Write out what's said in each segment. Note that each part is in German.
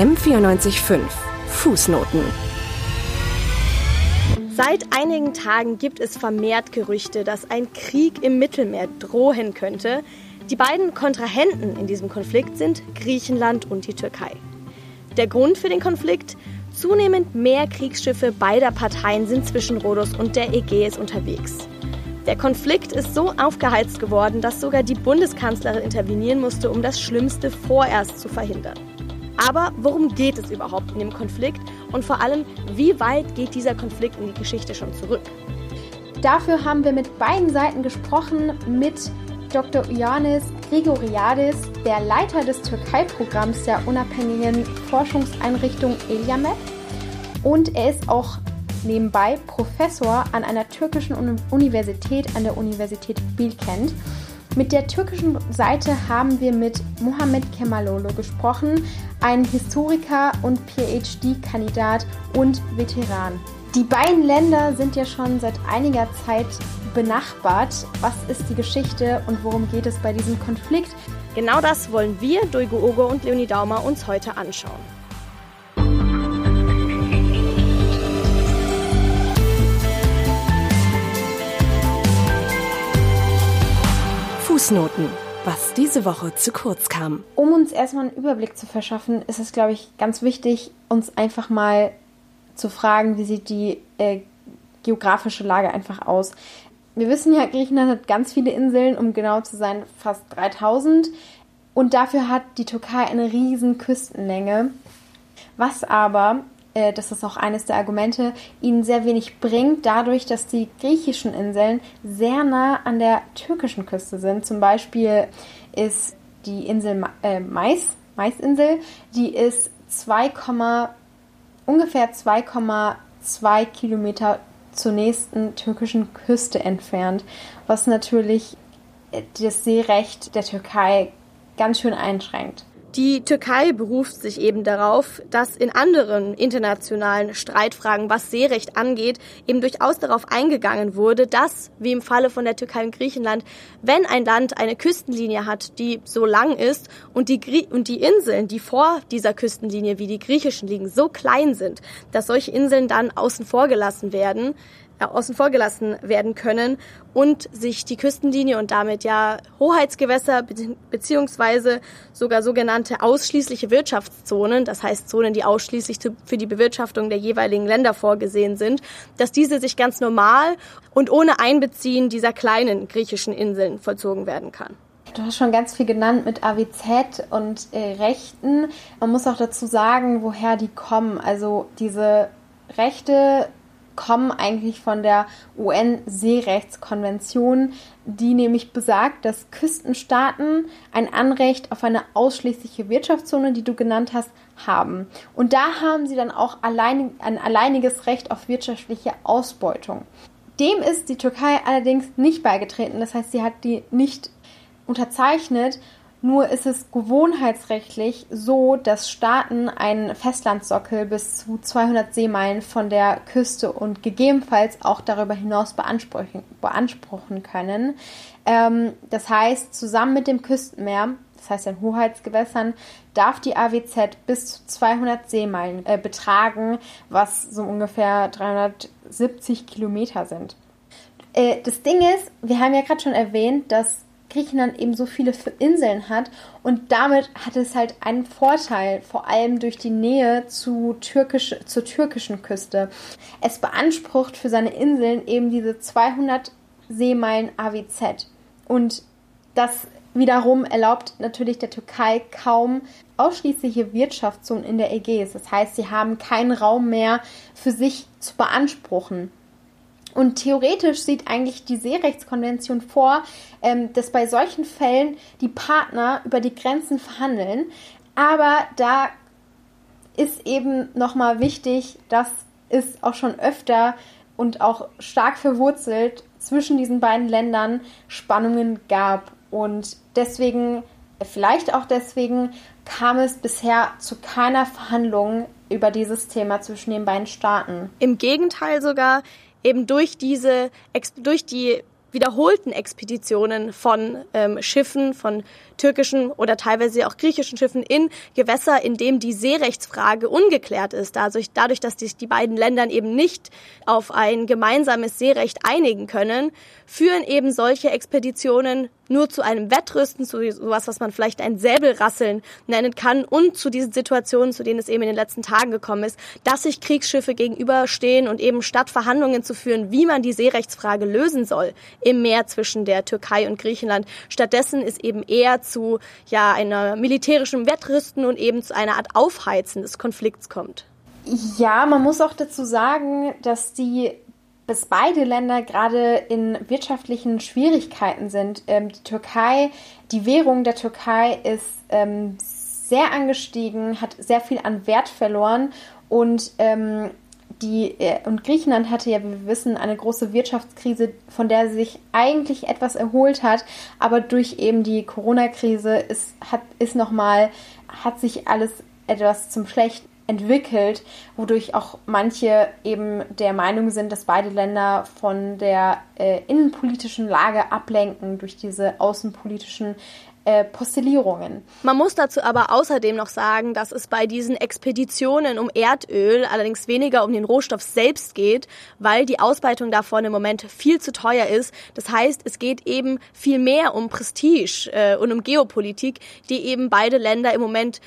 M945 Fußnoten Seit einigen Tagen gibt es vermehrt Gerüchte, dass ein Krieg im Mittelmeer drohen könnte. Die beiden Kontrahenten in diesem Konflikt sind Griechenland und die Türkei. Der Grund für den Konflikt? Zunehmend mehr Kriegsschiffe beider Parteien sind zwischen Rhodos und der Ägäis unterwegs. Der Konflikt ist so aufgeheizt geworden, dass sogar die Bundeskanzlerin intervenieren musste, um das Schlimmste vorerst zu verhindern. Aber worum geht es überhaupt in dem Konflikt und vor allem, wie weit geht dieser Konflikt in die Geschichte schon zurück? Dafür haben wir mit beiden Seiten gesprochen, mit Dr. Ioannis Grigoriadis, der Leiter des Türkei-Programms der unabhängigen Forschungseinrichtung Eliamet. Und er ist auch nebenbei Professor an einer türkischen Universität, an der Universität Bilkent. Mit der türkischen Seite haben wir mit Mohamed Kemalolo gesprochen, ein Historiker und PhD-Kandidat und Veteran. Die beiden Länder sind ja schon seit einiger Zeit benachbart. Was ist die Geschichte und worum geht es bei diesem Konflikt? Genau das wollen wir, Dulgo Ogo und Leonie Daumer, uns heute anschauen. Fußnoten, was diese Woche zu kurz kam. Um uns erstmal einen Überblick zu verschaffen, ist es, glaube ich, ganz wichtig, uns einfach mal zu fragen, wie sieht die äh, geografische Lage einfach aus. Wir wissen ja, Griechenland hat ganz viele Inseln, um genau zu sein, fast 3000. Und dafür hat die Türkei eine riesen Küstenlänge. Was aber äh, das ist auch eines der Argumente, ihnen sehr wenig bringt, dadurch, dass die griechischen Inseln sehr nah an der türkischen Küste sind. Zum Beispiel ist die Insel äh, Mais, Maisinsel, die ist 2, ungefähr 2,2 Kilometer zur nächsten türkischen Küste entfernt, was natürlich äh, das Seerecht der Türkei ganz schön einschränkt. Die Türkei beruft sich eben darauf, dass in anderen internationalen Streitfragen, was Seerecht angeht, eben durchaus darauf eingegangen wurde, dass, wie im Falle von der Türkei und Griechenland, wenn ein Land eine Küstenlinie hat, die so lang ist und die, Grie und die Inseln, die vor dieser Küstenlinie wie die griechischen liegen, so klein sind, dass solche Inseln dann außen vor gelassen werden, außen vor gelassen werden können und sich die Küstenlinie und damit ja Hoheitsgewässer beziehungsweise sogar sogenannte ausschließliche Wirtschaftszonen, das heißt Zonen, die ausschließlich für die Bewirtschaftung der jeweiligen Länder vorgesehen sind, dass diese sich ganz normal und ohne Einbeziehen dieser kleinen griechischen Inseln vollzogen werden kann. Du hast schon ganz viel genannt mit AWZ und äh, Rechten. Man muss auch dazu sagen, woher die kommen. Also diese Rechte kommen eigentlich von der UN-Seerechtskonvention, die nämlich besagt, dass Küstenstaaten ein Anrecht auf eine ausschließliche Wirtschaftszone, die du genannt hast, haben. Und da haben sie dann auch allein, ein alleiniges Recht auf wirtschaftliche Ausbeutung. Dem ist die Türkei allerdings nicht beigetreten. Das heißt, sie hat die nicht unterzeichnet nur ist es gewohnheitsrechtlich so, dass Staaten einen Festlandsockel bis zu 200 Seemeilen von der Küste und gegebenenfalls auch darüber hinaus beanspruchen, beanspruchen können. Ähm, das heißt, zusammen mit dem Küstenmeer, das heißt in Hoheitsgewässern, darf die AWZ bis zu 200 Seemeilen äh, betragen, was so ungefähr 370 Kilometer sind. Äh, das Ding ist, wir haben ja gerade schon erwähnt, dass Griechenland eben so viele Inseln hat und damit hat es halt einen Vorteil, vor allem durch die Nähe zu türkisch, zur türkischen Küste. Es beansprucht für seine Inseln eben diese 200 Seemeilen AWZ und das wiederum erlaubt natürlich der Türkei kaum ausschließliche Wirtschaftszonen in der Ägäis. Das heißt, sie haben keinen Raum mehr für sich zu beanspruchen. Und theoretisch sieht eigentlich die Seerechtskonvention vor, ähm, dass bei solchen Fällen die Partner über die Grenzen verhandeln. Aber da ist eben nochmal wichtig, dass es auch schon öfter und auch stark verwurzelt zwischen diesen beiden Ländern Spannungen gab. Und deswegen, vielleicht auch deswegen, kam es bisher zu keiner Verhandlung über dieses Thema zwischen den beiden Staaten. Im Gegenteil sogar, eben durch diese, durch die wiederholten Expeditionen von ähm, Schiffen, von türkischen oder teilweise auch griechischen Schiffen in Gewässer, in dem die Seerechtsfrage ungeklärt ist. Dadurch, dadurch dass sich die beiden Länder eben nicht auf ein gemeinsames Seerecht einigen können, führen eben solche Expeditionen nur zu einem Wettrüsten, zu sowas, was man vielleicht ein Säbelrasseln nennen kann und zu diesen Situationen, zu denen es eben in den letzten Tagen gekommen ist, dass sich Kriegsschiffe gegenüberstehen und eben statt Verhandlungen zu führen, wie man die Seerechtsfrage lösen soll im Meer zwischen der Türkei und Griechenland. Stattdessen ist eben eher zu ja einer militärischen Wettrüsten und eben zu einer Art Aufheizen des Konflikts kommt. Ja, man muss auch dazu sagen, dass die dass beide Länder gerade in wirtschaftlichen Schwierigkeiten sind. Ähm, die Türkei, die Währung der Türkei ist ähm, sehr angestiegen, hat sehr viel an Wert verloren und ähm, die, äh, und Griechenland hatte ja, wie wir wissen, eine große Wirtschaftskrise, von der sich eigentlich etwas erholt hat, aber durch eben die Corona-Krise ist, hat, ist nochmal, hat sich alles etwas zum Schlechten entwickelt, wodurch auch manche eben der Meinung sind, dass beide Länder von der äh, innenpolitischen Lage ablenken durch diese außenpolitischen äh. Man muss dazu aber außerdem noch sagen, dass es bei diesen Expeditionen um Erdöl allerdings weniger um den Rohstoff selbst geht, weil die Ausbeutung davon im Moment viel zu teuer ist. Das heißt, es geht eben viel mehr um Prestige äh, und um Geopolitik, die eben beide Länder im Moment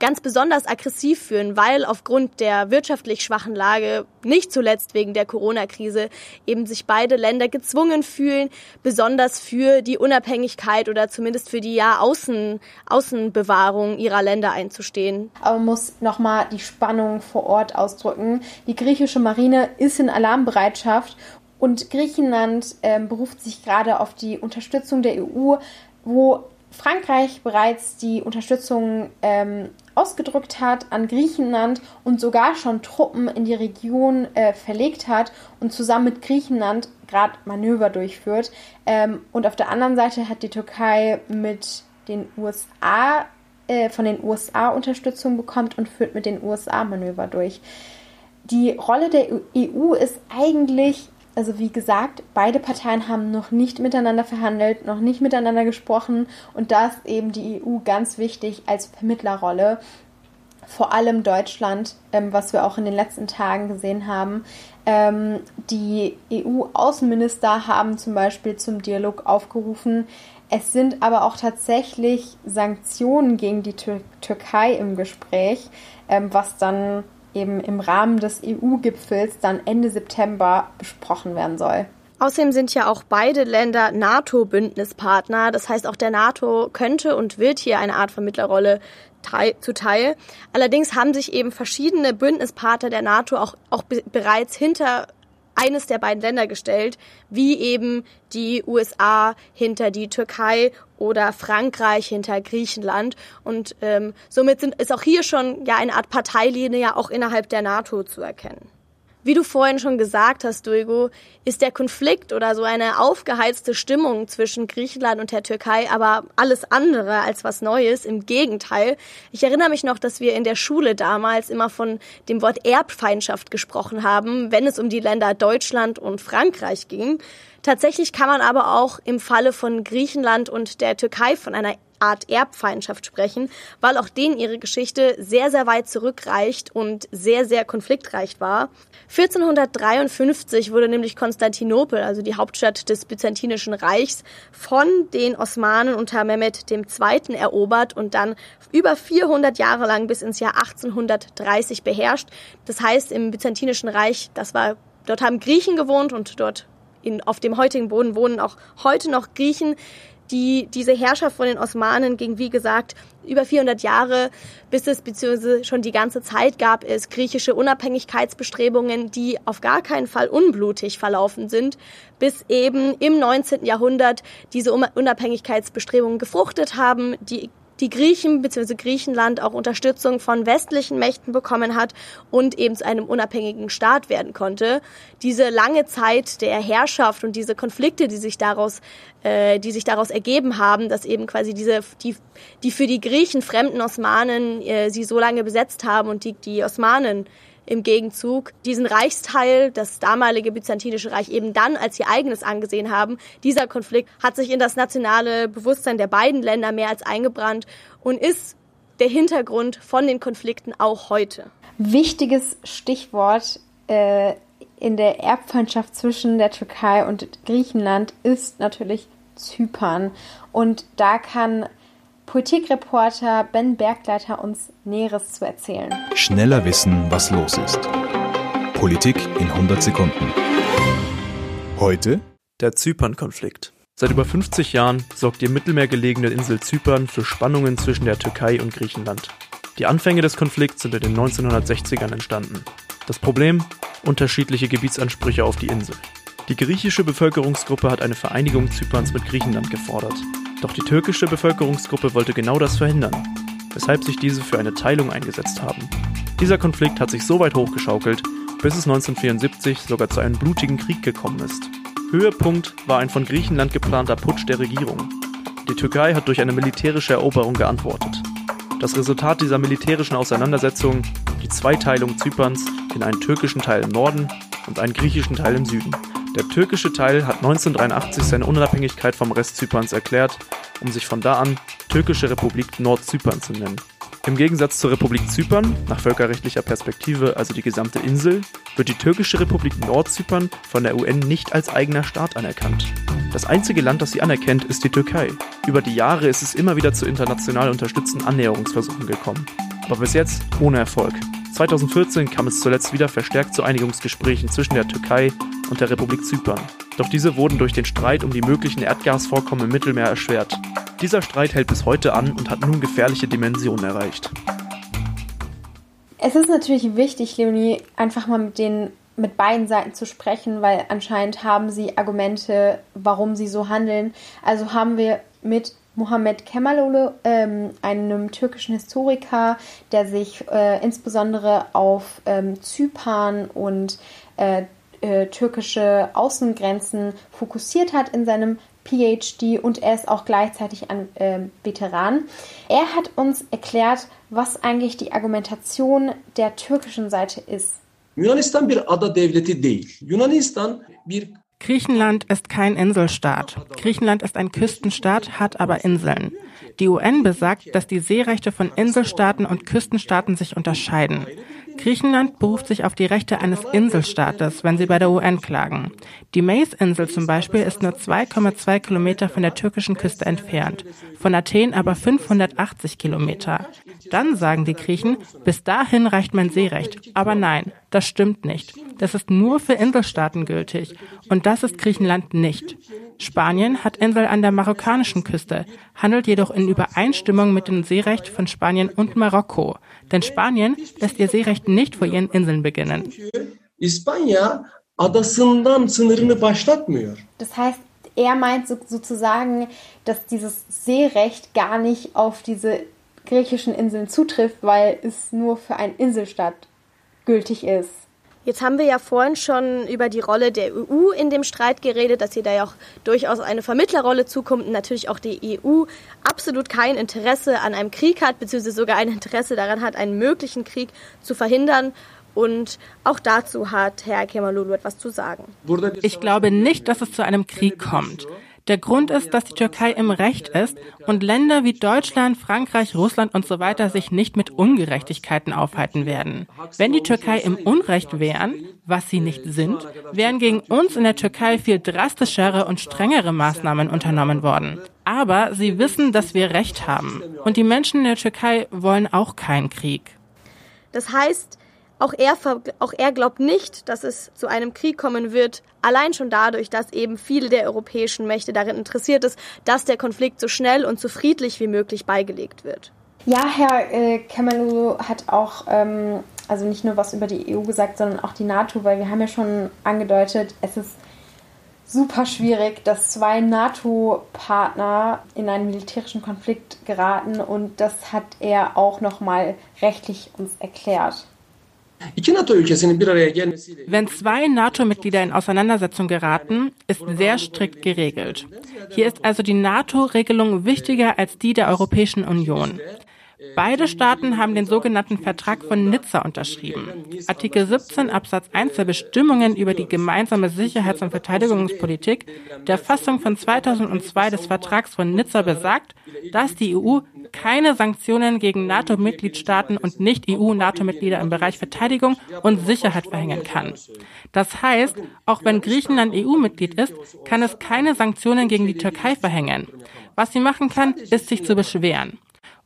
ganz besonders aggressiv führen, weil aufgrund der wirtschaftlich schwachen Lage, nicht zuletzt wegen der Corona-Krise, eben sich beide Länder gezwungen fühlen, besonders für die Unabhängigkeit oder zumindest für die ja Außen, Außenbewahrung ihrer Länder einzustehen. Aber man muss nochmal die Spannung vor Ort ausdrücken. Die griechische Marine ist in Alarmbereitschaft und Griechenland äh, beruft sich gerade auf die Unterstützung der EU, wo Frankreich bereits die Unterstützung ähm, ausgedrückt hat an Griechenland und sogar schon Truppen in die Region äh, verlegt hat und zusammen mit Griechenland gerade Manöver durchführt. Ähm, und auf der anderen Seite hat die Türkei mit den USA äh, von den USA Unterstützung bekommt und führt mit den USA Manöver durch. Die Rolle der EU ist eigentlich also wie gesagt, beide Parteien haben noch nicht miteinander verhandelt, noch nicht miteinander gesprochen und da ist eben die EU ganz wichtig als Vermittlerrolle. Vor allem Deutschland, ähm, was wir auch in den letzten Tagen gesehen haben. Ähm, die EU-Außenminister haben zum Beispiel zum Dialog aufgerufen. Es sind aber auch tatsächlich Sanktionen gegen die Tür Türkei im Gespräch, ähm, was dann eben im Rahmen des EU-Gipfels dann Ende September besprochen werden soll. Außerdem sind ja auch beide Länder NATO-Bündnispartner. Das heißt, auch der NATO könnte und wird hier eine Art Vermittlerrolle zuteil. Allerdings haben sich eben verschiedene Bündnispartner der NATO auch, auch bereits hinter eines der beiden Länder gestellt, wie eben die USA hinter die Türkei oder Frankreich hinter Griechenland. Und ähm, somit sind, ist auch hier schon ja eine Art Parteilinie ja auch innerhalb der NATO zu erkennen. Wie du vorhin schon gesagt hast, Duigo, ist der Konflikt oder so eine aufgeheizte Stimmung zwischen Griechenland und der Türkei aber alles andere als was Neues. Im Gegenteil. Ich erinnere mich noch, dass wir in der Schule damals immer von dem Wort Erbfeindschaft gesprochen haben, wenn es um die Länder Deutschland und Frankreich ging. Tatsächlich kann man aber auch im Falle von Griechenland und der Türkei von einer Art Erbfeindschaft sprechen, weil auch denen ihre Geschichte sehr, sehr weit zurückreicht und sehr, sehr konfliktreich war. 1453 wurde nämlich Konstantinopel, also die Hauptstadt des Byzantinischen Reichs, von den Osmanen unter Mehmed II. erobert und dann über 400 Jahre lang bis ins Jahr 1830 beherrscht. Das heißt, im Byzantinischen Reich, das war, dort haben Griechen gewohnt und dort in, auf dem heutigen Boden wohnen auch heute noch Griechen. Die, diese Herrschaft von den Osmanen ging, wie gesagt, über 400 Jahre, bis es beziehungsweise schon die ganze Zeit gab es griechische Unabhängigkeitsbestrebungen, die auf gar keinen Fall unblutig verlaufen sind, bis eben im 19. Jahrhundert diese Unabhängigkeitsbestrebungen gefruchtet haben, die die Griechen bzw. Griechenland auch Unterstützung von westlichen Mächten bekommen hat und eben zu einem unabhängigen Staat werden konnte. Diese lange Zeit der Herrschaft und diese Konflikte, die sich daraus, äh, die sich daraus ergeben haben, dass eben quasi diese die die für die Griechen fremden Osmanen äh, sie so lange besetzt haben und die die Osmanen im Gegenzug diesen Reichsteil, das damalige Byzantinische Reich, eben dann als ihr eigenes angesehen haben. Dieser Konflikt hat sich in das nationale Bewusstsein der beiden Länder mehr als eingebrannt und ist der Hintergrund von den Konflikten auch heute. Wichtiges Stichwort äh, in der Erbfeindschaft zwischen der Türkei und Griechenland ist natürlich Zypern. Und da kann Politikreporter Ben Bergleiter uns Näheres zu erzählen. Schneller wissen, was los ist. Politik in 100 Sekunden. Heute der Zypern-Konflikt. Seit über 50 Jahren sorgt die im Mittelmeer gelegene Insel Zypern für Spannungen zwischen der Türkei und Griechenland. Die Anfänge des Konflikts sind in den 1960ern entstanden. Das Problem? Unterschiedliche Gebietsansprüche auf die Insel. Die griechische Bevölkerungsgruppe hat eine Vereinigung Zyperns mit Griechenland gefordert. Doch die türkische Bevölkerungsgruppe wollte genau das verhindern, weshalb sich diese für eine Teilung eingesetzt haben. Dieser Konflikt hat sich so weit hochgeschaukelt, bis es 1974 sogar zu einem blutigen Krieg gekommen ist. Höhepunkt war ein von Griechenland geplanter Putsch der Regierung. Die Türkei hat durch eine militärische Eroberung geantwortet. Das Resultat dieser militärischen Auseinandersetzung die Zweiteilung Zyperns in einen türkischen Teil im Norden und einen griechischen Teil im Süden. Der türkische Teil hat 1983 seine Unabhängigkeit vom Rest Zyperns erklärt, um sich von da an Türkische Republik Nordzypern zu nennen. Im Gegensatz zur Republik Zypern, nach völkerrechtlicher Perspektive also die gesamte Insel, wird die türkische Republik Nordzypern von der UN nicht als eigener Staat anerkannt. Das einzige Land, das sie anerkennt, ist die Türkei. Über die Jahre ist es immer wieder zu international unterstützten Annäherungsversuchen gekommen. Aber bis jetzt ohne Erfolg. 2014 kam es zuletzt wieder verstärkt zu Einigungsgesprächen zwischen der Türkei und der Republik Zypern. Doch diese wurden durch den Streit um die möglichen Erdgasvorkommen im Mittelmeer erschwert. Dieser Streit hält bis heute an und hat nun gefährliche Dimensionen erreicht. Es ist natürlich wichtig, Leonie, einfach mal mit den mit beiden Seiten zu sprechen, weil anscheinend haben sie Argumente, warum sie so handeln. Also haben wir mit Mohammed Kemaloglu, ähm, einem türkischen Historiker, der sich äh, insbesondere auf ähm, Zypern und äh, äh, türkische Außengrenzen fokussiert hat in seinem PhD und er ist auch gleichzeitig ein äh, Veteran. Er hat uns erklärt, was eigentlich die Argumentation der türkischen Seite ist. Yunanistan bir ada devleti değil. Yunanistan bir Griechenland ist kein Inselstaat. Griechenland ist ein Küstenstaat, hat aber Inseln. Die UN besagt, dass die Seerechte von Inselstaaten und Küstenstaaten sich unterscheiden. Griechenland beruft sich auf die Rechte eines Inselstaates, wenn sie bei der UN klagen. Die Mace-Insel zum Beispiel ist nur 2,2 Kilometer von der türkischen Küste entfernt, von Athen aber 580 Kilometer. Dann sagen die Griechen, bis dahin reicht mein Seerecht. Aber nein, das stimmt nicht. Das ist nur für Inselstaaten gültig. Und das ist Griechenland nicht. Spanien hat Insel an der marokkanischen Küste, handelt jedoch in Übereinstimmung mit dem Seerecht von Spanien und Marokko. Denn Spanien lässt ihr Seerecht nicht vor ihren Inseln beginnen. Das heißt, er meint sozusagen, dass dieses Seerecht gar nicht auf diese griechischen Inseln zutrifft, weil es nur für einen Inselstaat gültig ist. Jetzt haben wir ja vorhin schon über die Rolle der EU in dem Streit geredet, dass hier da ja auch durchaus eine Vermittlerrolle zukommt und natürlich auch die EU absolut kein Interesse an einem Krieg hat, beziehungsweise sogar ein Interesse daran hat, einen möglichen Krieg zu verhindern. Und auch dazu hat Herr Kemalulu etwas zu sagen. Ich glaube nicht, dass es zu einem Krieg kommt. Der Grund ist, dass die Türkei im Recht ist und Länder wie Deutschland, Frankreich, Russland und so weiter sich nicht mit Ungerechtigkeiten aufhalten werden. Wenn die Türkei im Unrecht wären, was sie nicht sind, wären gegen uns in der Türkei viel drastischere und strengere Maßnahmen unternommen worden. Aber sie wissen, dass wir Recht haben. Und die Menschen in der Türkei wollen auch keinen Krieg. Das heißt, auch er, auch er glaubt nicht, dass es zu einem Krieg kommen wird, allein schon dadurch, dass eben viele der europäischen Mächte darin interessiert ist, dass der Konflikt so schnell und so friedlich wie möglich beigelegt wird. Ja, Herr äh, Kemalulu hat auch ähm, also nicht nur was über die EU gesagt, sondern auch die NATO, weil wir haben ja schon angedeutet, es ist super schwierig, dass zwei NATO-Partner in einen militärischen Konflikt geraten und das hat er auch nochmal rechtlich uns erklärt. Wenn zwei NATO-Mitglieder in Auseinandersetzung geraten, ist sehr strikt geregelt. Hier ist also die NATO-Regelung wichtiger als die der Europäischen Union. Beide Staaten haben den sogenannten Vertrag von Nizza unterschrieben. Artikel 17 Absatz 1 der Bestimmungen über die gemeinsame Sicherheits- und Verteidigungspolitik der Fassung von 2002 des Vertrags von Nizza besagt, dass die EU keine Sanktionen gegen NATO-Mitgliedstaaten und Nicht-EU-NATO-Mitglieder im Bereich Verteidigung und Sicherheit verhängen kann. Das heißt, auch wenn Griechenland EU-Mitglied ist, kann es keine Sanktionen gegen die Türkei verhängen. Was sie machen kann, ist sich zu beschweren.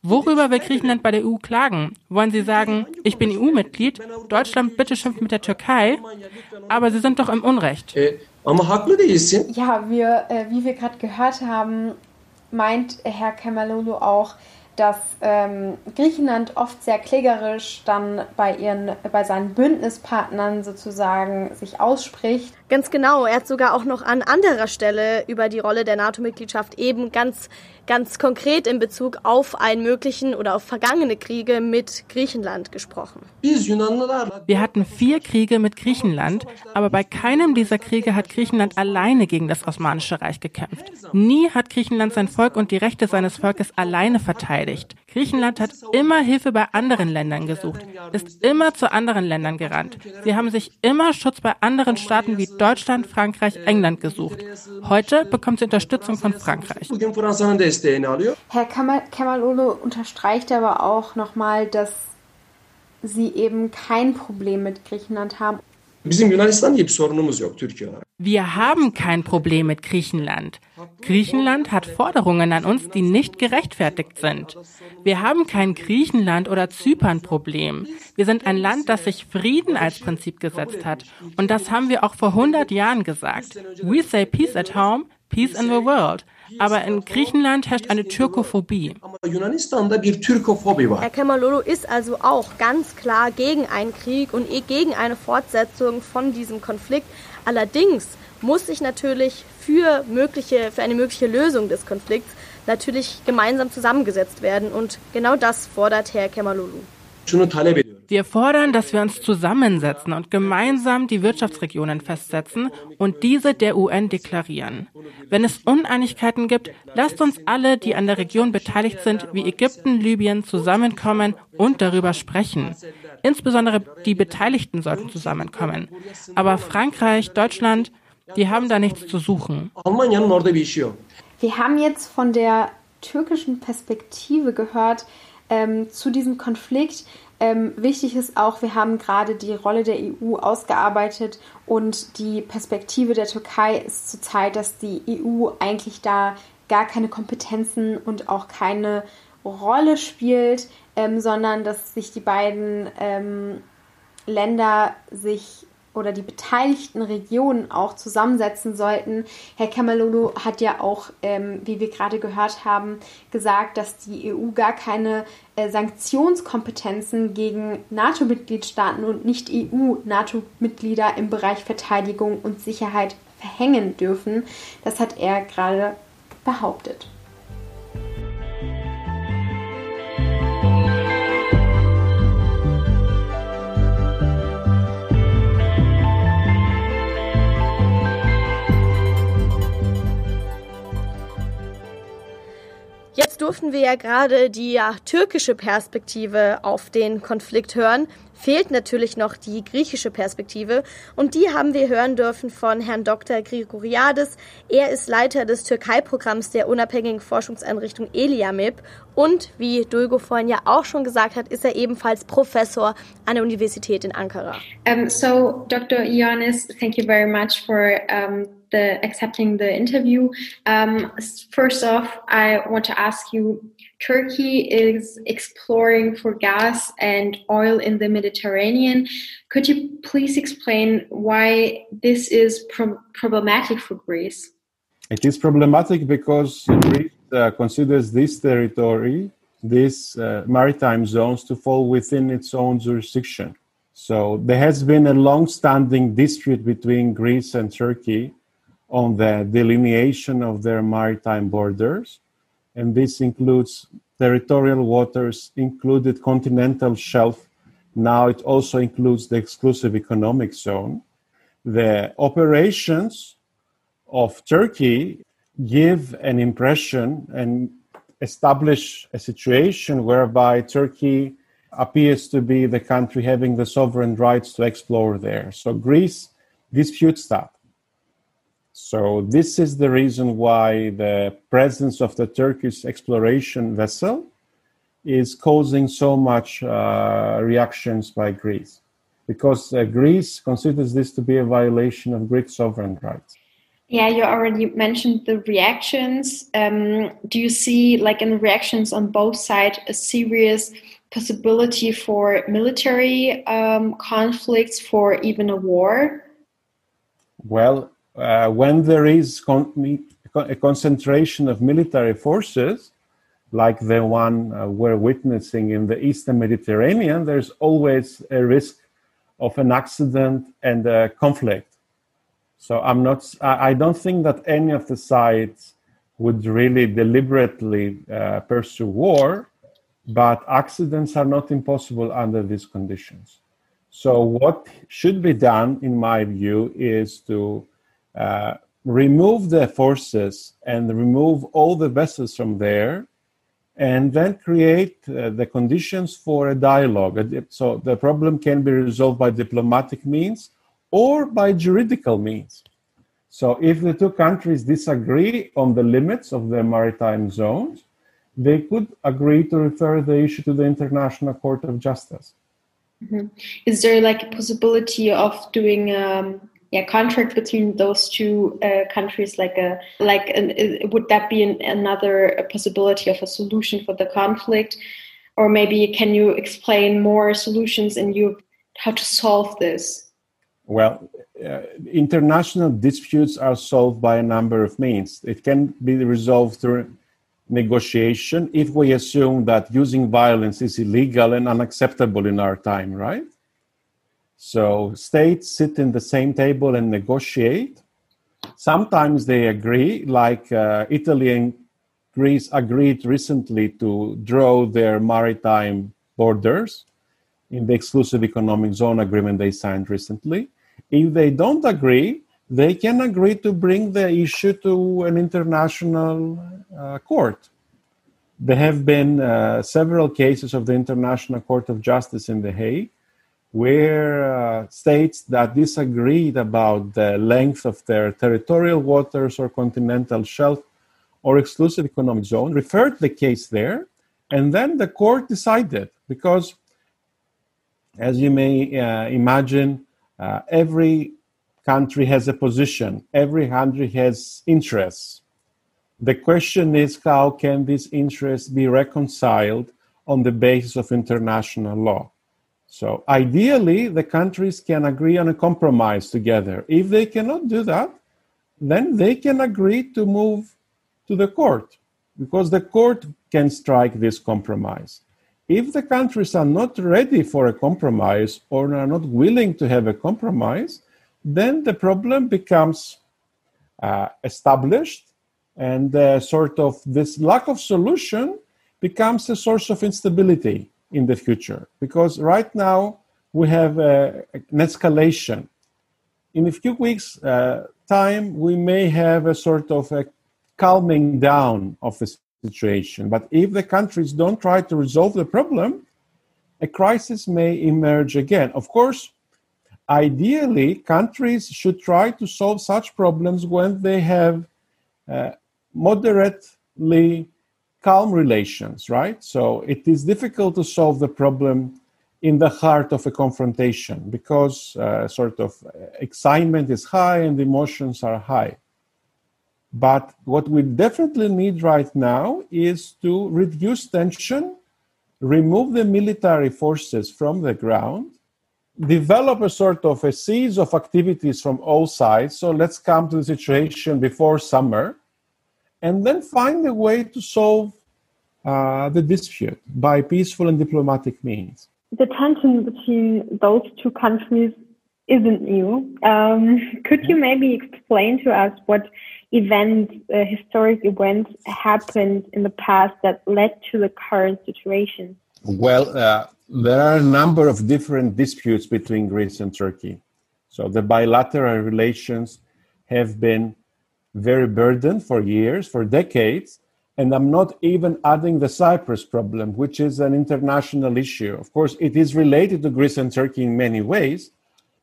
Worüber will Griechenland bei der EU klagen? Wollen Sie sagen, ich bin EU-Mitglied, Deutschland bitte schimpft mit der Türkei, aber Sie sind doch im Unrecht. Ja, wir, äh, wie wir gerade gehört haben, meint Herr Kemalolo auch, dass ähm, Griechenland oft sehr klägerisch dann bei ihren, bei seinen Bündnispartnern sozusagen sich ausspricht. Ganz genau. Er hat sogar auch noch an anderer Stelle über die Rolle der NATO-Mitgliedschaft eben ganz ganz konkret in Bezug auf einen möglichen oder auf vergangene Kriege mit Griechenland gesprochen. Wir hatten vier Kriege mit Griechenland, aber bei keinem dieser Kriege hat Griechenland alleine gegen das Osmanische Reich gekämpft. Nie hat Griechenland sein Volk und die Rechte seines Volkes alleine verteidigt. Griechenland hat immer Hilfe bei anderen Ländern gesucht, ist immer zu anderen Ländern gerannt. Sie haben sich immer Schutz bei anderen Staaten wie Deutschland, Frankreich, England gesucht. Heute bekommt sie Unterstützung von Frankreich. Herr Kemalolo unterstreicht aber auch nochmal, dass sie eben kein Problem mit Griechenland haben. Wir haben kein Problem mit Griechenland. Griechenland hat Forderungen an uns, die nicht gerechtfertigt sind. Wir haben kein Griechenland- oder Zypern-Problem. Wir sind ein Land, das sich Frieden als Prinzip gesetzt hat. Und das haben wir auch vor 100 Jahren gesagt. We say peace at home, peace in the world. Aber in Griechenland herrscht eine Türkophobie. Herr Kemalolo ist also auch ganz klar gegen einen Krieg und eh gegen eine Fortsetzung von diesem Konflikt. Allerdings muss sich natürlich für, mögliche, für eine mögliche Lösung des Konflikts natürlich gemeinsam zusammengesetzt werden. Und genau das fordert Herr Kemalolo. Wir fordern, dass wir uns zusammensetzen und gemeinsam die Wirtschaftsregionen festsetzen und diese der UN deklarieren. Wenn es Uneinigkeiten gibt, lasst uns alle, die an der Region beteiligt sind, wie Ägypten, Libyen, zusammenkommen und darüber sprechen. Insbesondere die Beteiligten sollten zusammenkommen. Aber Frankreich, Deutschland, die haben da nichts zu suchen. Wir haben jetzt von der türkischen Perspektive gehört ähm, zu diesem Konflikt. Ähm, wichtig ist auch, wir haben gerade die Rolle der EU ausgearbeitet und die Perspektive der Türkei ist zurzeit, dass die EU eigentlich da gar keine Kompetenzen und auch keine Rolle spielt, ähm, sondern dass sich die beiden ähm, Länder sich oder die beteiligten Regionen auch zusammensetzen sollten. Herr Kemalolo hat ja auch, ähm, wie wir gerade gehört haben, gesagt, dass die EU gar keine äh, Sanktionskompetenzen gegen NATO-Mitgliedstaaten und nicht EU-NATO-Mitglieder im Bereich Verteidigung und Sicherheit verhängen dürfen. Das hat er gerade behauptet. Durften wir ja gerade die ja, türkische Perspektive auf den Konflikt hören. Fehlt natürlich noch die griechische Perspektive und die haben wir hören dürfen von Herrn Dr. Grigoriadis. Er ist Leiter des Türkei-Programms der unabhängigen Forschungseinrichtung Eliamib und wie Dulgo vorhin ja auch schon gesagt hat, ist er ebenfalls Professor an der Universität in Ankara. Um, so, Dr. Ioannis, thank you very much for um the accepting the interview. Um, first off, I want to ask you: Turkey is exploring for gas and oil in the Mediterranean. Could you please explain why this is pro problematic for Greece? It is problematic because Greece uh, considers this territory, these uh, maritime zones, to fall within its own jurisdiction. So there has been a long-standing dispute between Greece and Turkey on the delineation of their maritime borders. And this includes territorial waters, included continental shelf. Now it also includes the exclusive economic zone. The operations of Turkey give an impression and establish a situation whereby Turkey appears to be the country having the sovereign rights to explore there. So Greece disputes that. So this is the reason why the presence of the Turkish exploration vessel is causing so much uh, reactions by Greece, because uh, Greece considers this to be a violation of Greek sovereign rights. Yeah, you already mentioned the reactions. Um, do you see, like in the reactions on both sides, a serious possibility for military um, conflicts, for even a war? Well, uh, when there is con- a concentration of military forces, like the one uh, we're witnessing in the Eastern Mediterranean, there's always a risk of an accident and a conflict. So I'm not. I don't think that any of the sides would really deliberately uh, pursue war, but accidents are not impossible under these conditions. So what should be done, in my view, is to uh, remove the forces and remove all the vessels from there and then create uh, the conditions for a dialogue. So the problem can be resolved by diplomatic means or by juridical means. So if the two countries disagree on the limits of their maritime zones, they could agree to refer the issue to the International Court of Justice. Mm-hmm. Is there like a possibility of doing um, yeah contract between those two uh, countries like a like an, uh, would that be an, another possibility of a solution for the conflict? Or maybe can you explain more solutions in you how to solve this? Well uh, international disputes are solved by a number of means. It can be resolved through negotiation if we assume that using violence is illegal and unacceptable in our time right so states sit in the same table and negotiate. Sometimes they agree, like uh, Italy and Greece agreed recently to draw their maritime borders in the exclusive economic zone agreement they signed recently. If they don't agree, they can agree to bring the issue to an international uh, court. There have been uh, several cases of the International Court of Justice in The Hague where uh, states that disagreed about the length of their territorial waters or continental shelf or exclusive economic zone referred the case there, and then the court decided because, as you may uh, imagine, uh, every country has a position, every country has interests. The question is how can these interests be reconciled on the basis of international law? So ideally, the countries can agree on a compromise together. If they cannot do that, then they can agree to move to the court because the court can strike this compromise. If the countries are not ready for a compromise or are not willing to have a compromise, then the problem becomes uh, established and uh, sort of this lack of solution becomes a source of instability in the future because right now we have an escalation. In a few weeks' uh, time, we may have a sort of a calming down of the situation. But if the countries don't try to resolve the problem, a crisis may emerge again. Of course, ideally, countries should try to solve such problems when they have uh, moderately calm relations, right? So it is difficult to solve the problem in the heart of a confrontation because uh, sort of excitement is high and emotions are high. But what we definitely need right now is to reduce tension, remove the military forces from the ground, develop a sort of a series of activities from all sides. So let's come to the situation before summer and then find a way to solve uh, the dispute by peaceful and diplomatic means. The tension between those two countries isn't new. Um, could you maybe explain to us what events, uh, historic events, happened in the past that led to the current situation? Well, uh, there are a number of different disputes between Greece and Turkey. So the bilateral relations have been very burdened for years, for decades, And I'm not even adding the Cyprus problem, which is an international issue. Of course, it is related to Greece and Turkey in many ways,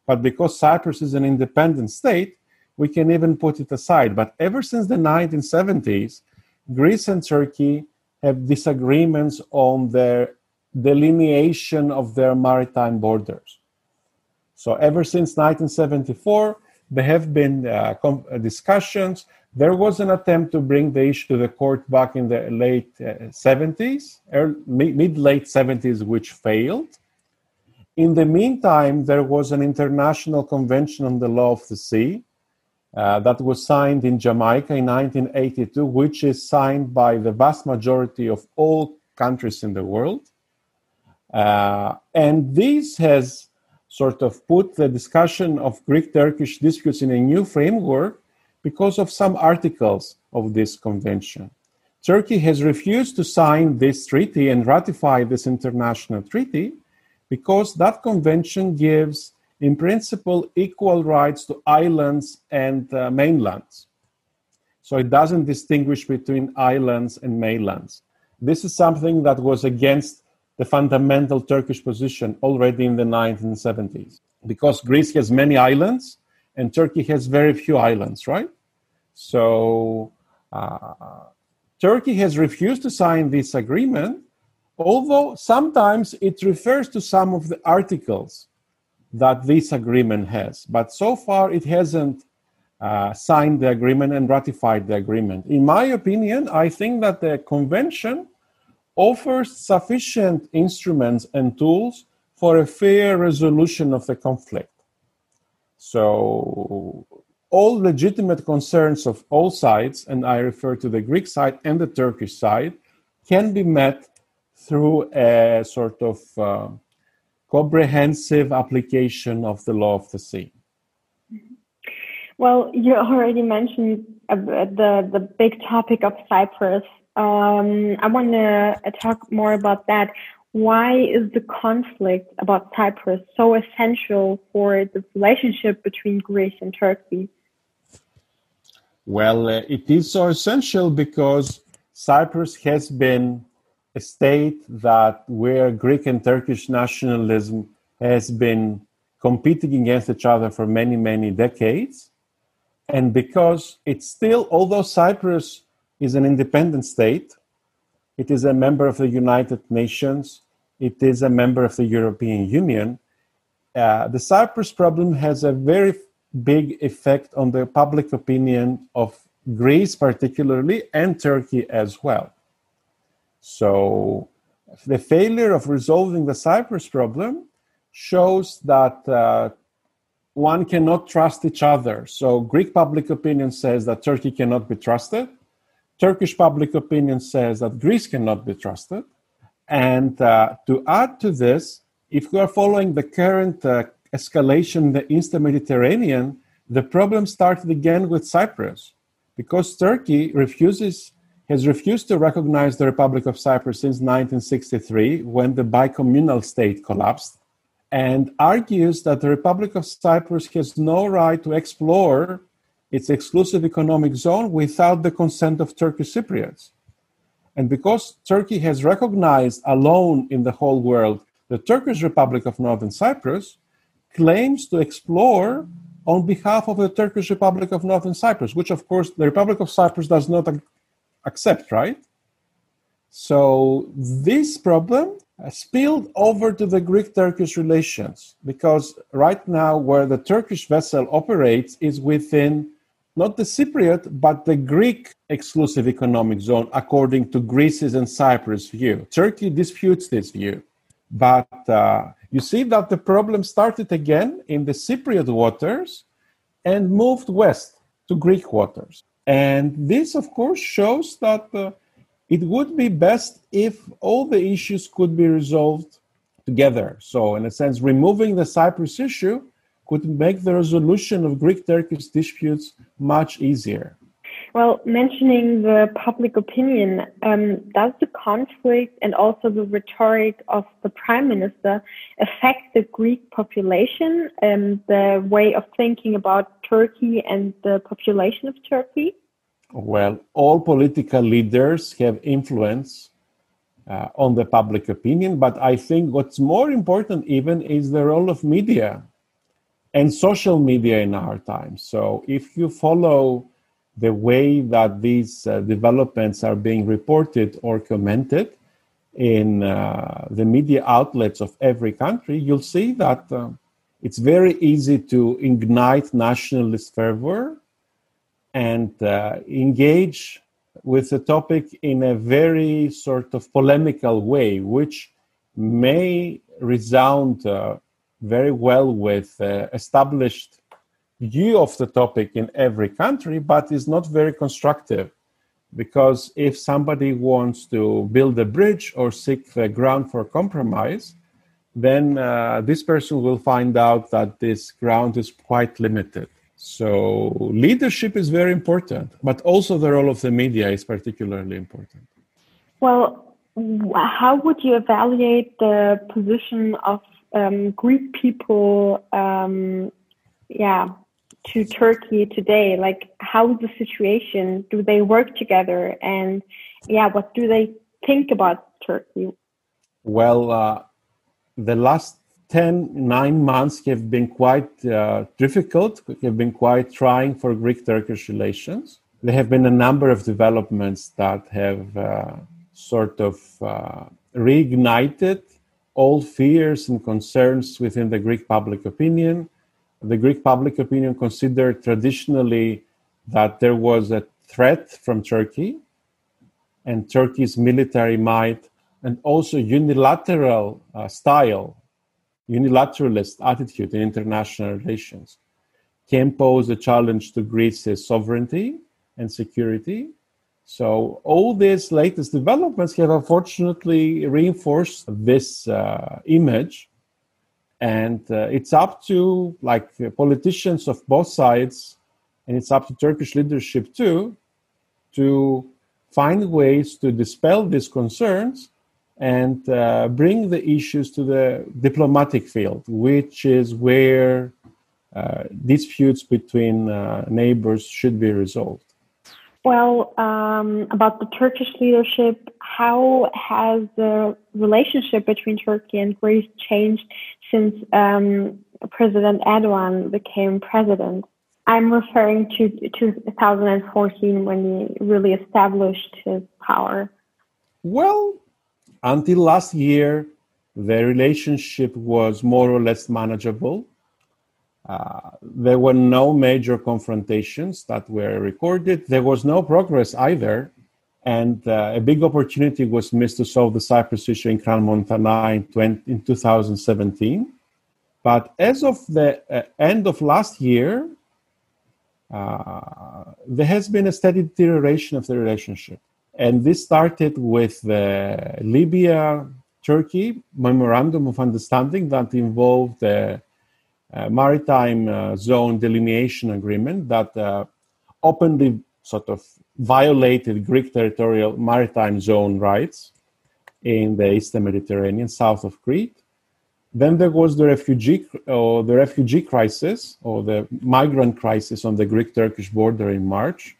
but because Cyprus is an independent state, we can even put it aside. But ever since the 1970s, Greece and Turkey have disagreements on their delineation of their maritime borders. So, ever since 1974, there have been uh, com- uh, discussions. There was an attempt to bring the issue to the court back in the late uh, 70s, mid late 70s, which failed. In the meantime, there was an international convention on the law of the sea uh, that was signed in Jamaica in 1982, which is signed by the vast majority of all countries in the world. Uh, and this has sort of put the discussion of Greek Turkish disputes in a new framework because of some articles of this convention. Turkey has refused to sign this treaty and ratify this international treaty because that convention gives in principle, equal rights to islands and uh, mainlands. So it doesn't distinguish between islands and mainlands. This is something that was against the fundamental Turkish position already in the 1970s, because Greece has many islands and Turkey has very few islands, right? So uh, Turkey has refused to sign this agreement, although sometimes it refers to some of the articles that this agreement has. But so far, it hasn't uh, signed the agreement and ratified the agreement. In my opinion, I think that the convention offers sufficient instruments and tools for a fair resolution of the conflict. So, all legitimate concerns of all sides, and I refer to the Greek side and the Turkish side, can be met through a sort of uh, comprehensive application of the law of the sea? Well, you already mentioned uh, the the big topic of Cyprus. Um, I want to talk more about that. Why is the conflict about Cyprus so essential for the relationship between Greece and Turkey? Well, uh, it is so essential because Cyprus has been a state that where Greek and Turkish nationalism has been competing against each other for many, many decades. And because it's still, although Cyprus is an independent state, it is a member of the United Nations, it is a member of the European Union. Uh, the Cyprus problem has a very big effect on the public opinion of Greece, particularly, and Turkey as well. So the failure of resolving the Cyprus problem shows that uh, one cannot trust each other. So Greek public opinion says that Turkey cannot be trusted. Turkish public opinion says that Greece cannot be trusted. And uh, to add to this, if we are following the current uh, escalation in the Eastern Mediterranean, the problem started again with Cyprus because Turkey refuses has refused to recognize the Republic of Cyprus since 1963 when the bicommunal state collapsed and argues that the Republic of Cyprus has no right to explore its exclusive economic zone without the consent of Turkish Cypriots. And because Turkey has recognized alone in the whole world the Turkish Republic of Northern Cyprus, claims to explore on behalf of the Turkish Republic of Northern Cyprus, which, of course, the Republic of Cyprus does not accept, right? So this problem spilled over to the Greek Turkish relations because right now, where the Turkish vessel operates is within not the Cypriot, but the Greek exclusive economic zone, according to Greece's and Cyprus' view. Turkey disputes this view. But uh, you see that the problem started again in the Cypriot waters and moved west to Greek waters. And this, of course, shows that uh, it would be best if all the issues could be resolved together. So, in a sense, removing the Cyprus issue could make the resolution of Greek Turkish disputes much easier. Well, mentioning the public opinion, um, does the conflict and also the rhetoric of the prime minister affect the Greek population and the way of thinking about Turkey and the population of Turkey? Well, all political leaders have influence uh, on the public opinion, but I think what's more important even is the role of media and social media in our time. So if you follow the way that these uh, developments are being reported or commented in uh, the media outlets of every country, you'll see that uh, it's very easy to ignite nationalist fervor and uh, engage with the topic in a very sort of polemical way, which may resound uh, very well with uh, established view of the topic in every country, but is not very constructive. Because if somebody wants to build a bridge or seek the ground for compromise, then uh, this person will find out that this ground is quite limited. So leadership is very important, but also the role of the media is particularly important. Well, how would you evaluate the position of um, Greek people, um, yeah, to Turkey today? Like, how is the situation? Do they work together? And yeah, what do they think about Turkey? Well, uh, the last 10, nine months have been quite uh, difficult, have been quite trying for Greek Turkish relations. There have been a number of developments that have uh, sort of uh, reignited all fears and concerns within the Greek public opinion. The Greek public opinion considered traditionally that there was a threat from Turkey and Turkey's military might and also unilateral uh, style unilateralist attitude in international relations can pose a challenge to Greece's sovereignty and security. So, all these latest developments have unfortunately reinforced this uh, image. And uh, it's up to like politicians of both sides, and it's up to Turkish leadership too, to find ways to dispel these concerns and uh, bring the issues to the diplomatic field, which is where uh, disputes between uh, neighbors should be resolved. Well, um, about the Turkish leadership, how has the relationship between Turkey and Greece changed since um, President Erdogan became president? I'm referring to 2014 when he really established his power. Well, until last year, the relationship was more or less manageable. Uh, there were no major confrontations that were recorded. There was no progress either. And uh, a big opportunity was missed to solve the Cyprus issue in Crown Montana in, 20, in 2017. But as of the uh, end of last year, uh, there has been a steady deterioration of the relationship. And this started with the Libya Turkey Memorandum of Understanding that involved the uh, maritime uh, zone delineation agreement that uh, openly sort of violated Greek territorial maritime zone rights in the eastern Mediterranean, south of Crete. Then there was the refugee or the refugee crisis or the migrant crisis on the Greek-Turkish border in March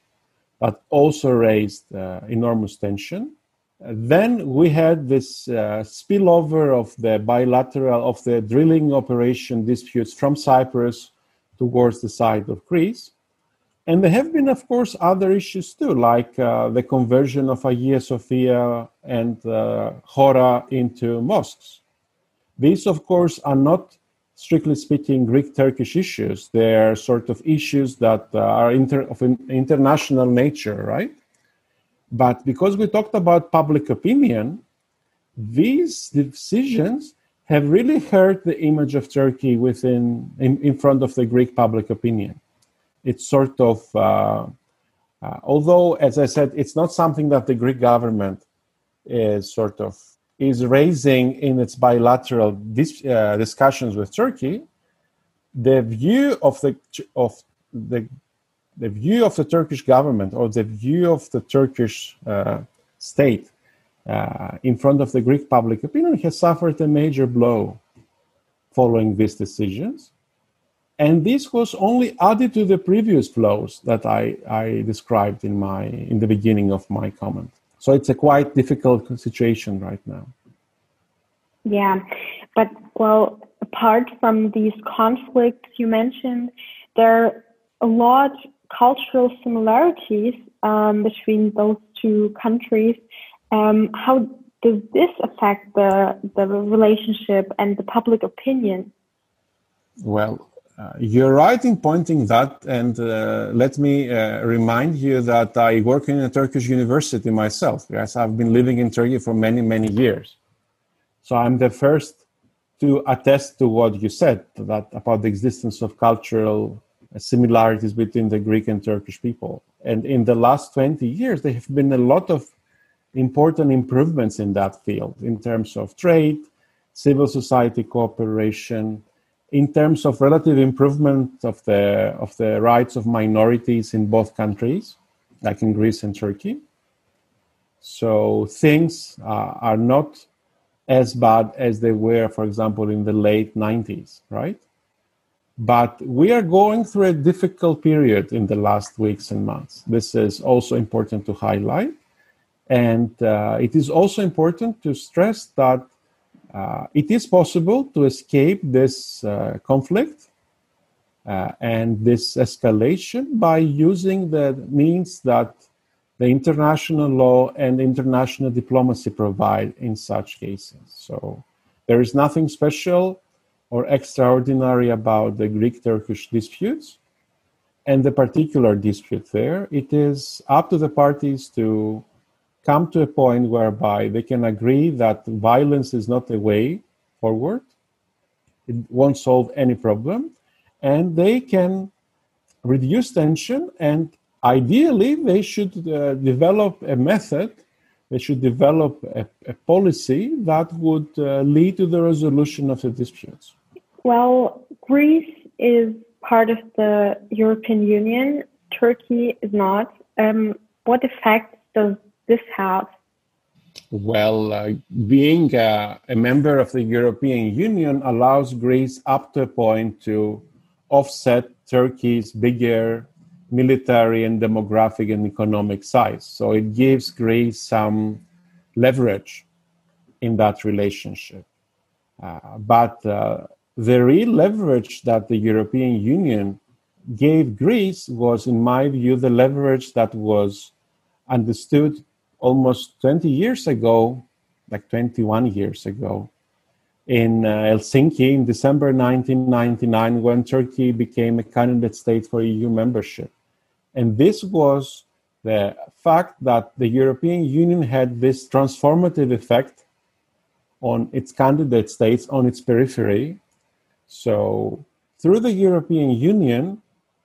that also raised uh, enormous tension. Then we had this uh, spillover of the bilateral, of the drilling operation disputes from Cyprus towards the side of Greece. And there have been, of course, other issues too, like uh, the conversion of Hagia Sophia and uh, Hora into mosques. These, of course, are not strictly speaking, Greek Turkish issues. They're sort of issues that uh, are inter- of an international nature, right? But because we talked about public opinion, these decisions have really hurt the image of Turkey within in, in front of the Greek public opinion. It's sort of, uh, uh, although as I said, it's not something that the Greek government is sort of is raising in its bilateral dis- uh, discussions with Turkey the view of the of the the view of the Turkish government or the view of the Turkish uh, state uh, in front of the Greek public opinion has suffered a major blow following these decisions. And this was only added to the previous flows that I, I described in my in the beginning of my comment. So it's a quite difficult situation right now. Yeah, but well, apart from these conflicts you mentioned, there are a lot cultural similarities um, between those two countries. Um, how does this affect the the relationship and the public opinion? Well, uh, you're right in pointing that, and uh, let me uh, remind you that I work in a Turkish university myself. Yes, I've been living in Turkey for many, many years. So I'm the first to attest to what you said that about the existence of cultural similarities between the Greek and Turkish people. And in the last 20 years, there have been a lot of important improvements in that field in terms of trade, civil society cooperation, in terms of relative improvement of the of the rights of minorities in both countries, like in Greece and Turkey. So things uh, are not as bad as they were, for example, in the late 90s, right? But we are going through a difficult period in the last weeks and months. This is also important to highlight. And uh, it is also important to stress that uh, it is possible to escape this uh, conflict uh, and this escalation by using the means that the international law and international diplomacy provide in such cases. So there is nothing special or extraordinary about the Greek Turkish disputes and the particular dispute there. It is up to the parties to come to a point whereby they can agree that violence is not a way forward, it won't solve any problem, and they can reduce tension. And ideally, they should uh, develop a method, they should develop a, a policy that would uh, lead to the resolution of the disputes. Well, Greece is part of the European Union, Turkey is not. Um, what effect does this have? Well, uh, being uh, a member of the European Union allows Greece up to a point to offset Turkey's bigger military and demographic and economic size. So it gives Greece some leverage in that relationship. Uh, but uh, the real leverage that the European Union gave Greece was, in my view, the leverage that was understood almost 20 years ago, like 21 years ago, in uh, Helsinki in December 1999 when Turkey became a candidate state for EU membership. And this was the fact that the European Union had this transformative effect on its candidate states, on its periphery. So, through the European Union,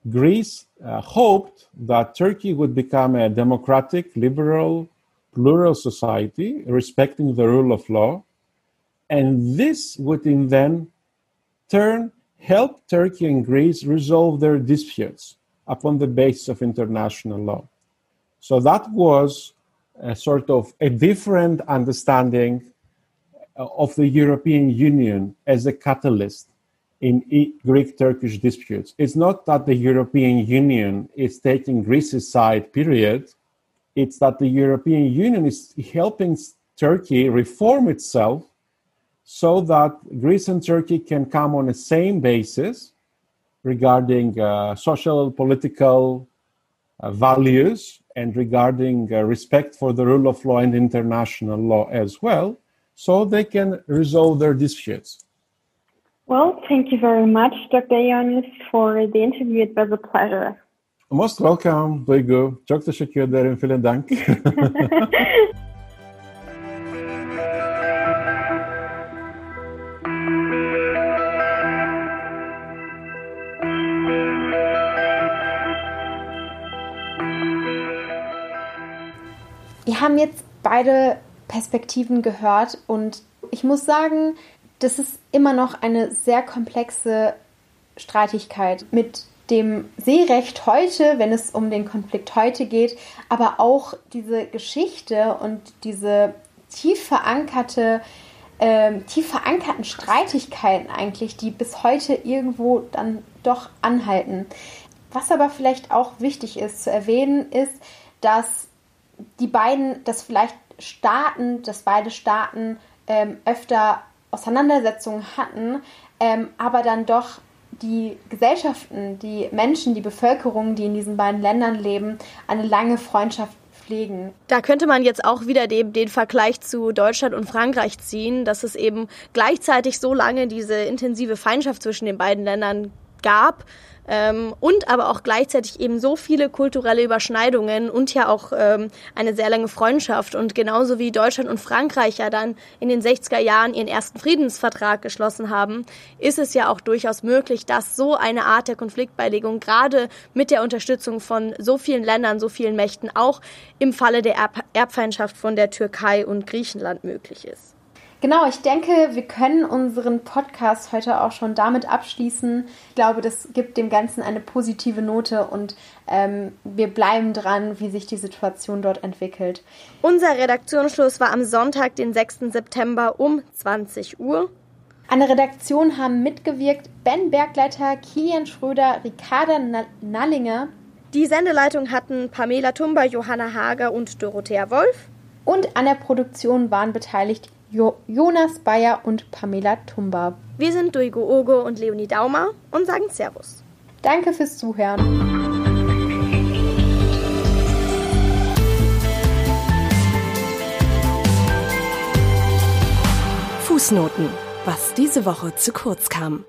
Greece uh, hoped that Turkey would become a democratic, liberal, plural society respecting the rule of law. And this would in then turn help Turkey and Greece resolve their disputes upon the basis of international law. So that was a sort of a different understanding of the European Union as a catalyst in Greek Turkish disputes. It's not that the European Union is taking Greece's side, period, it's that the European Union is helping Turkey reform itself so that Greece and Turkey can come on the same basis regarding uh, social, political uh, values and regarding uh, respect for the rule of law and international law as well, so they can resolve their disputes. Well, thank you very much, Dr. Ioannis, for the interview. It was a pleasure. Most welcome Duygu. Çok teşekkür ederim. Vielen Dank. Wir haben jetzt beide Perspektiven gehört und ich muss sagen, das ist immer noch eine sehr komplexe Streitigkeit mit dem Seerecht heute, wenn es um den Konflikt heute geht, aber auch diese Geschichte und diese tief verankerte ähm, tief verankerten Streitigkeiten eigentlich, die bis heute irgendwo dann doch anhalten. Was aber vielleicht auch wichtig ist zu erwähnen, ist, dass die beiden, dass vielleicht Staaten, dass beide Staaten ähm, öfter Auseinandersetzungen hatten, ähm, aber dann doch die Gesellschaften, die Menschen, die Bevölkerung, die in diesen beiden Ländern leben, eine lange Freundschaft pflegen. Da könnte man jetzt auch wieder den, den Vergleich zu Deutschland und Frankreich ziehen, dass es eben gleichzeitig so lange diese intensive Feindschaft zwischen den beiden Ländern gab, ähm, und aber auch gleichzeitig eben so viele kulturelle Überschneidungen und ja auch ähm, eine sehr lange Freundschaft. Und genauso wie Deutschland und Frankreich ja dann in den 60er Jahren ihren ersten Friedensvertrag geschlossen haben, ist es ja auch durchaus möglich, dass so eine Art der Konfliktbeilegung gerade mit der Unterstützung von so vielen Ländern, so vielen Mächten auch im Falle der Erb Erbfeindschaft von der Türkei und Griechenland möglich ist. Genau, ich denke, wir können unseren Podcast heute auch schon damit abschließen. Ich glaube, das gibt dem Ganzen eine positive Note und ähm, wir bleiben dran, wie sich die Situation dort entwickelt. Unser Redaktionsschluss war am Sonntag, den 6. September um 20 Uhr. An der Redaktion haben mitgewirkt Ben Bergleiter, Kilian Schröder, Ricarda Nallinger. Die Sendeleitung hatten Pamela Tumba, Johanna Hager und Dorothea Wolf. Und an der Produktion waren beteiligt jo Jonas Bayer und Pamela Tumba. Wir sind Duigo Ogo und Leonie Daumer und sagen Servus. Danke fürs Zuhören. Fußnoten. Was diese Woche zu kurz kam.